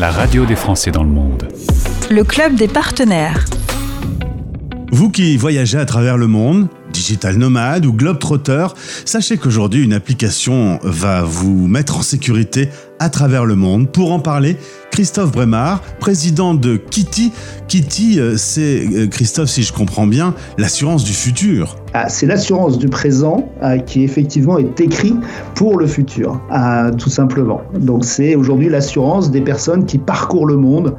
la radio des Français dans le monde. Le club des partenaires. Vous qui voyagez à travers le monde, digital nomade ou globetrotter, sachez qu'aujourd'hui une application va vous mettre en sécurité à travers le monde. Pour en parler, Christophe Bremard, président de Kitty. Kitty, euh, c'est, euh, Christophe, si je comprends bien, l'assurance du futur. Ah, c'est l'assurance du présent euh, qui effectivement est écrit pour le futur, tout simplement. Donc c'est aujourd'hui l'assurance des personnes qui parcourent le monde,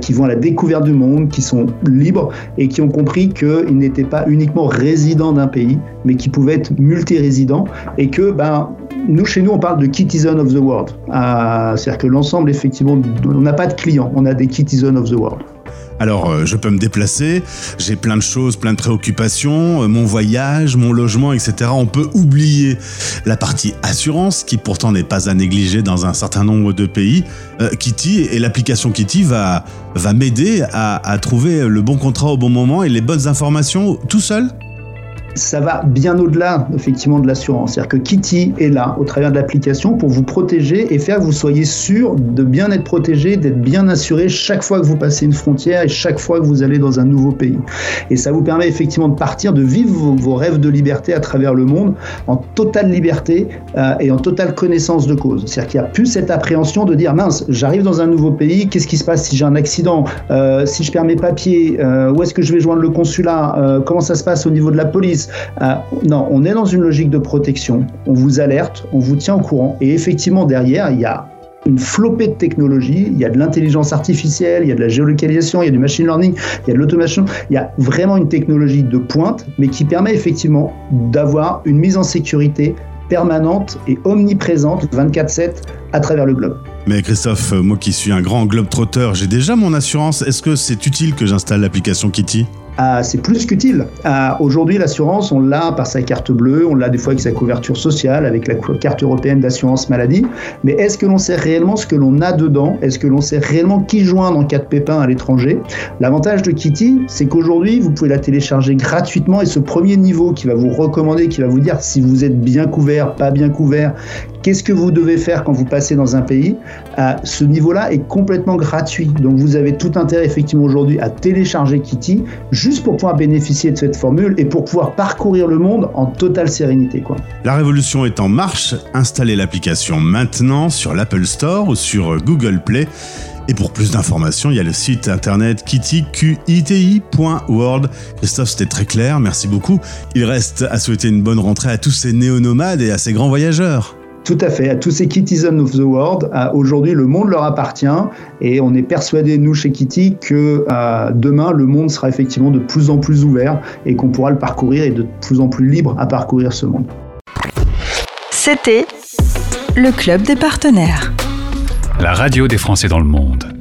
qui vont à la découverte du monde, qui sont libres et qui ont compris qu'ils n'étaient pas uniquement résidents d'un pays, mais qui pouvaient être multirésidents et que ben, nous, chez nous, on parle de Citizen of the World. C'est-à-dire que l'ensemble, effectivement, on n'a pas de clients, on a des Citizen of the World. Alors, euh, je peux me déplacer, j'ai plein de choses, plein de préoccupations, euh, mon voyage, mon logement, etc. On peut oublier la partie assurance, qui pourtant n'est pas à négliger dans un certain nombre de pays. Euh, Kitty et l'application Kitty va, va m'aider à trouver le bon contrat au bon moment et les bonnes informations tout seul ça va bien au-delà effectivement de l'assurance. C'est-à-dire que Kitty est là au travers de l'application pour vous protéger et faire que vous soyez sûr de bien être protégé, d'être bien assuré chaque fois que vous passez une frontière et chaque fois que vous allez dans un nouveau pays. Et ça vous permet effectivement de partir, de vivre vos, rêves de liberté à travers le monde en totale liberté euh, et en totale connaissance de cause. C'est-à-dire qu'il n'y a plus cette appréhension de dire mince, j'arrive dans un nouveau pays, qu'est-ce qui se passe si j'ai un accident, euh, si je perds mes papiers, euh, où est-ce que je vais joindre le consulat, comment ça se passe au niveau de la police euh, non, on est dans une logique de protection. On vous alerte, on vous tient au courant. Et effectivement, derrière, il y a une flopée de technologies. Il y a de l'intelligence artificielle, il y a de la géolocalisation, il y a du machine learning, il y a de l'automation. Il y a vraiment une technologie de pointe, mais qui permet effectivement d'avoir une mise en sécurité permanente et omniprésente 24/7 à travers le globe. Mais Christophe, moi qui suis un grand globe trotteur, j'ai déjà mon assurance. Est-ce que c'est utile que j'installe l'application Kitty? Ah, c'est plus qu'utile. Ah, aujourd'hui, l'assurance, on l'a par sa carte bleue, on l'a des fois avec sa couverture sociale, avec la carte européenne d'assurance maladie. Mais est-ce que l'on sait réellement ce que l'on a dedans? Est-ce que l'on sait réellement qui joindre en cas de pépin à l'étranger? L'avantage de Kitty, c'est qu'aujourd'hui, vous pouvez la télécharger gratuitement et ce premier niveau qui va vous recommander, qui va vous dire si vous êtes bien couvert, pas bien couvert, qu'est-ce que vous devez faire quand vous passez dans un pays, à ce niveau-là est complètement gratuit. Donc vous avez tout intérêt effectivement aujourd'hui à télécharger Kitty juste pour pouvoir bénéficier de cette formule et pour pouvoir parcourir le monde en totale sérénité. La révolution est en marche. Installez l'application maintenant sur l'Apple Store ou sur Google Play. Et pour plus d'informations, il y a le site internet kitty.world. Christophe, c'était très clair, merci beaucoup. Il reste à souhaiter une bonne rentrée à tous ces néo-nomades et à ces grands voyageurs. Tout à fait. À tous ces Kittizens of the World, aujourd'hui, le monde leur appartient et on est persuadé, nous, chez Kitty, que euh, demain, le monde sera effectivement de plus en plus ouvert et qu'on pourra le parcourir et de plus en plus libre à parcourir ce monde. C'était le Club des partenaires. La radio des Français dans le monde.